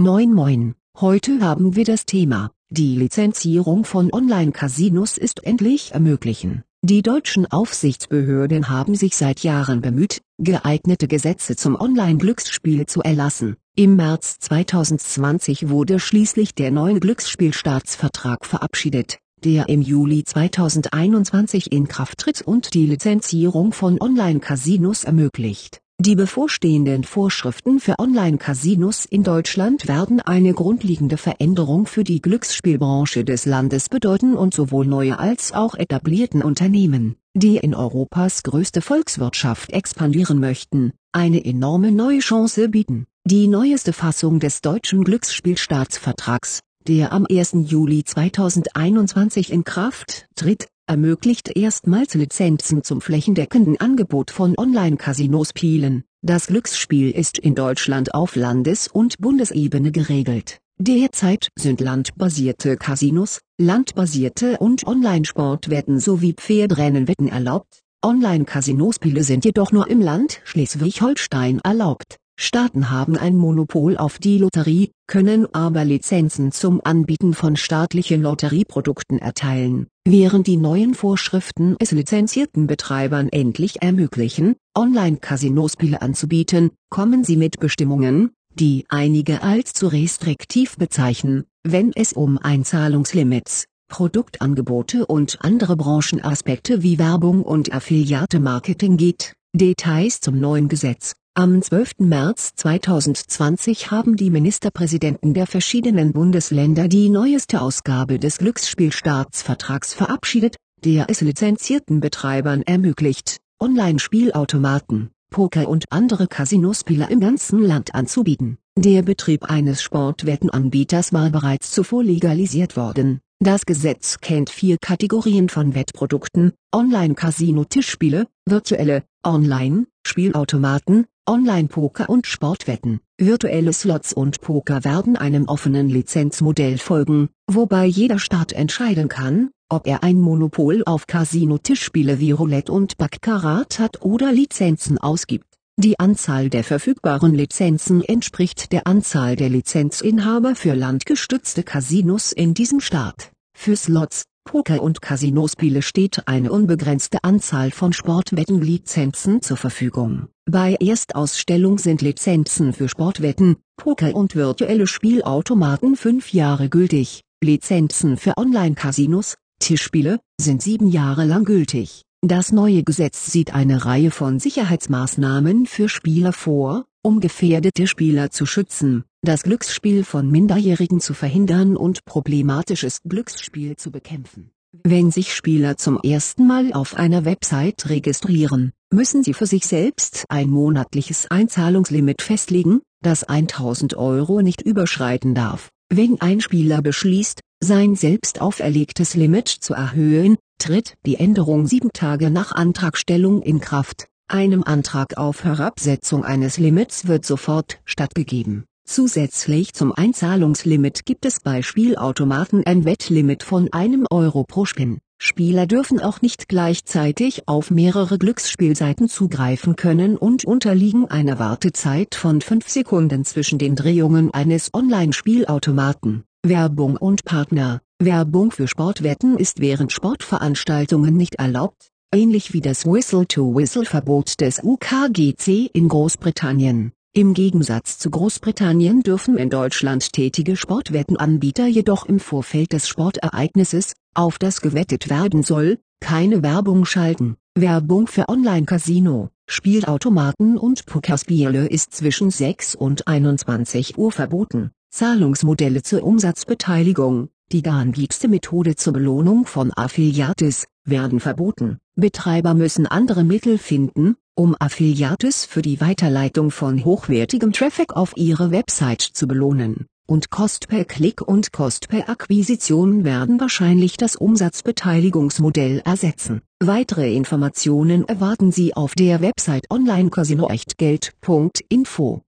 Moin Moin, heute haben wir das Thema, die Lizenzierung von Online-Casinos ist endlich ermöglichen. Die deutschen Aufsichtsbehörden haben sich seit Jahren bemüht, geeignete Gesetze zum Online-Glücksspiel zu erlassen. Im März 2020 wurde schließlich der neue Glücksspielstaatsvertrag verabschiedet, der im Juli 2021 in Kraft tritt und die Lizenzierung von Online-Casinos ermöglicht. Die bevorstehenden Vorschriften für Online-Casinos in Deutschland werden eine grundlegende Veränderung für die Glücksspielbranche des Landes bedeuten und sowohl neue als auch etablierten Unternehmen, die in Europas größte Volkswirtschaft expandieren möchten, eine enorme neue Chance bieten. Die neueste Fassung des deutschen Glücksspielstaatsvertrags, der am 1. Juli 2021 in Kraft tritt, ermöglicht erstmals Lizenzen zum flächendeckenden Angebot von Online-Casino-Spielen. Das Glücksspiel ist in Deutschland auf Landes- und Bundesebene geregelt. Derzeit sind landbasierte Casinos, landbasierte und Online-Sportwetten sowie Pferdrennenwetten erlaubt. Online-Casinospiele sind jedoch nur im Land Schleswig-Holstein erlaubt. Staaten haben ein Monopol auf die Lotterie, können aber Lizenzen zum Anbieten von staatlichen Lotterieprodukten erteilen, während die neuen Vorschriften es lizenzierten Betreibern endlich ermöglichen, Online-Casinospiele anzubieten, kommen sie mit Bestimmungen, die einige als zu restriktiv bezeichnen, wenn es um Einzahlungslimits, Produktangebote und andere Branchenaspekte wie Werbung und Affiliate-Marketing geht. Details zum neuen Gesetz am 12. März 2020 haben die Ministerpräsidenten der verschiedenen Bundesländer die neueste Ausgabe des Glücksspielstaatsvertrags verabschiedet, der es lizenzierten Betreibern ermöglicht, Online-Spielautomaten, Poker und andere Casinospiele im ganzen Land anzubieten. Der Betrieb eines Sportwettenanbieters war bereits zuvor legalisiert worden. Das Gesetz kennt vier Kategorien von Wettprodukten, Online-Casino-Tischspiele, virtuelle, Online-Spielautomaten, Online-Poker und Sportwetten. Virtuelle Slots und Poker werden einem offenen Lizenzmodell folgen, wobei jeder Staat entscheiden kann, ob er ein Monopol auf Casino-Tischspiele wie Roulette und Baccarat hat oder Lizenzen ausgibt. Die Anzahl der verfügbaren Lizenzen entspricht der Anzahl der Lizenzinhaber für landgestützte Casinos in diesem Staat. Für Slots, Poker und Casinospiele steht eine unbegrenzte Anzahl von Sportwettenlizenzen zur Verfügung. Bei Erstausstellung sind Lizenzen für Sportwetten, Poker und virtuelle Spielautomaten fünf Jahre gültig. Lizenzen für Online-Casinos, Tischspiele, sind sieben Jahre lang gültig. Das neue Gesetz sieht eine Reihe von Sicherheitsmaßnahmen für Spieler vor, um gefährdete Spieler zu schützen, das Glücksspiel von Minderjährigen zu verhindern und problematisches Glücksspiel zu bekämpfen. Wenn sich Spieler zum ersten Mal auf einer Website registrieren, müssen sie für sich selbst ein monatliches Einzahlungslimit festlegen, das 1000 Euro nicht überschreiten darf. Wenn ein Spieler beschließt, sein selbst auferlegtes Limit zu erhöhen, tritt die Änderung sieben Tage nach Antragstellung in Kraft. Einem Antrag auf Herabsetzung eines Limits wird sofort stattgegeben. Zusätzlich zum Einzahlungslimit gibt es bei Spielautomaten ein Wettlimit von einem Euro pro Spin. Spieler dürfen auch nicht gleichzeitig auf mehrere Glücksspielseiten zugreifen können und unterliegen einer Wartezeit von 5 Sekunden zwischen den Drehungen eines Online-Spielautomaten. Werbung und Partner Werbung für Sportwetten ist während Sportveranstaltungen nicht erlaubt, ähnlich wie das Whistle-to-Whistle-Verbot des UKGC in Großbritannien. Im Gegensatz zu Großbritannien dürfen in Deutschland tätige Sportwettenanbieter jedoch im Vorfeld des Sportereignisses, auf das gewettet werden soll, keine Werbung schalten. Werbung für Online-Casino, Spielautomaten und Pokerspiele ist zwischen 6 und 21 Uhr verboten. Zahlungsmodelle zur Umsatzbeteiligung, die gängigste Methode zur Belohnung von Affiliates, werden verboten. Betreiber müssen andere Mittel finden, um Affiliates für die Weiterleitung von hochwertigem Traffic auf ihre Website zu belohnen. Und Cost per Klick und Cost per Akquisition werden wahrscheinlich das Umsatzbeteiligungsmodell ersetzen. Weitere Informationen erwarten Sie auf der Website onlinecasinoechtgeld.info.